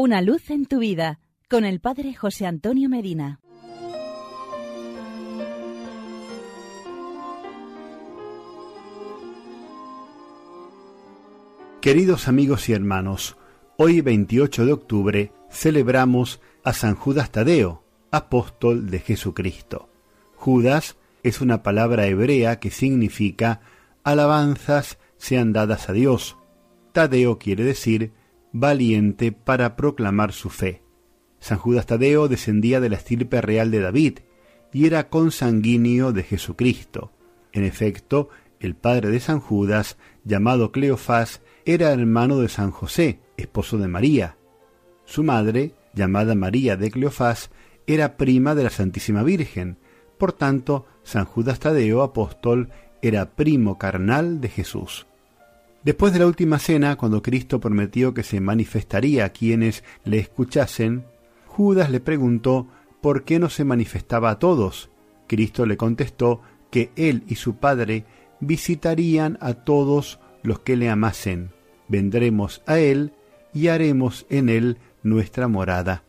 Una luz en tu vida con el Padre José Antonio Medina. Queridos amigos y hermanos, hoy 28 de octubre celebramos a San Judas Tadeo, apóstol de Jesucristo. Judas es una palabra hebrea que significa alabanzas sean dadas a Dios. Tadeo quiere decir valiente para proclamar su fe. San Judas Tadeo descendía de la estirpe real de David y era consanguíneo de Jesucristo. En efecto, el padre de San Judas, llamado Cleofás, era hermano de San José, esposo de María. Su madre, llamada María de Cleofás, era prima de la Santísima Virgen. Por tanto, San Judas Tadeo, apóstol, era primo carnal de Jesús. Después de la última cena, cuando Cristo prometió que se manifestaría a quienes le escuchasen, Judas le preguntó por qué no se manifestaba a todos. Cristo le contestó que él y su Padre visitarían a todos los que le amasen. Vendremos a él y haremos en él nuestra morada.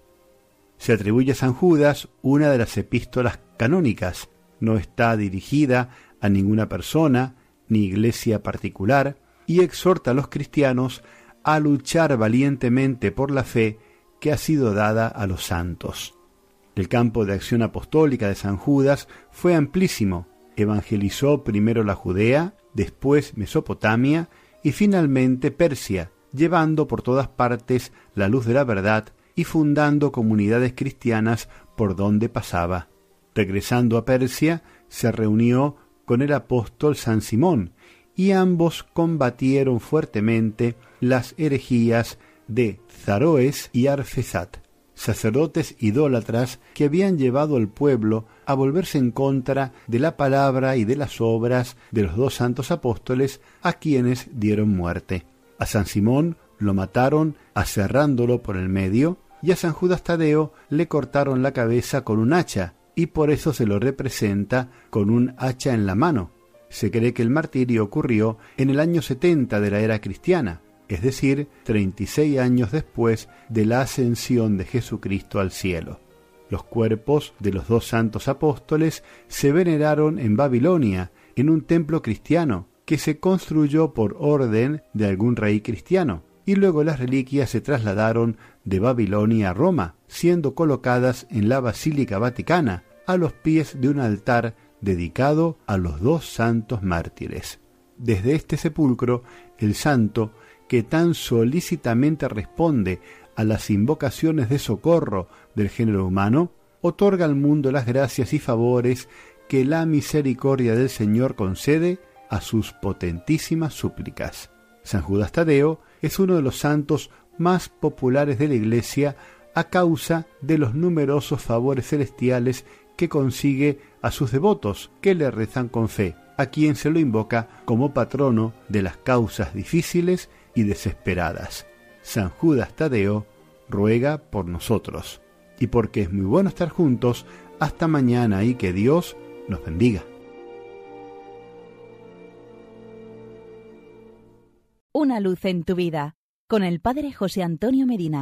Se atribuye a San Judas una de las epístolas canónicas. No está dirigida a ninguna persona ni iglesia particular, y exhorta a los cristianos a luchar valientemente por la fe que ha sido dada a los santos. El campo de acción apostólica de San Judas fue amplísimo. Evangelizó primero la Judea, después Mesopotamia y finalmente Persia, llevando por todas partes la luz de la verdad y fundando comunidades cristianas por donde pasaba. Regresando a Persia, se reunió con el apóstol San Simón, y ambos combatieron fuertemente las herejías de Zaroes y Arfesat, sacerdotes idólatras que habían llevado al pueblo a volverse en contra de la palabra y de las obras de los dos santos apóstoles a quienes dieron muerte. A San Simón lo mataron aserrándolo por el medio, y a San Judas Tadeo le cortaron la cabeza con un hacha, y por eso se lo representa con un hacha en la mano, se cree que el martirio ocurrió en el año 70 de la era cristiana, es decir, 36 años después de la ascensión de Jesucristo al cielo. Los cuerpos de los dos santos apóstoles se veneraron en Babilonia, en un templo cristiano, que se construyó por orden de algún rey cristiano, y luego las reliquias se trasladaron de Babilonia a Roma, siendo colocadas en la Basílica Vaticana, a los pies de un altar dedicado a los dos santos mártires. Desde este sepulcro, el santo, que tan solícitamente responde a las invocaciones de socorro del género humano, otorga al mundo las gracias y favores que la misericordia del Señor concede a sus potentísimas súplicas. San Judas Tadeo es uno de los santos más populares de la Iglesia a causa de los numerosos favores celestiales que consigue a sus devotos que le rezan con fe, a quien se lo invoca como patrono de las causas difíciles y desesperadas. San Judas Tadeo ruega por nosotros. Y porque es muy bueno estar juntos, hasta mañana y que Dios nos bendiga. Una luz en tu vida con el Padre José Antonio Medina.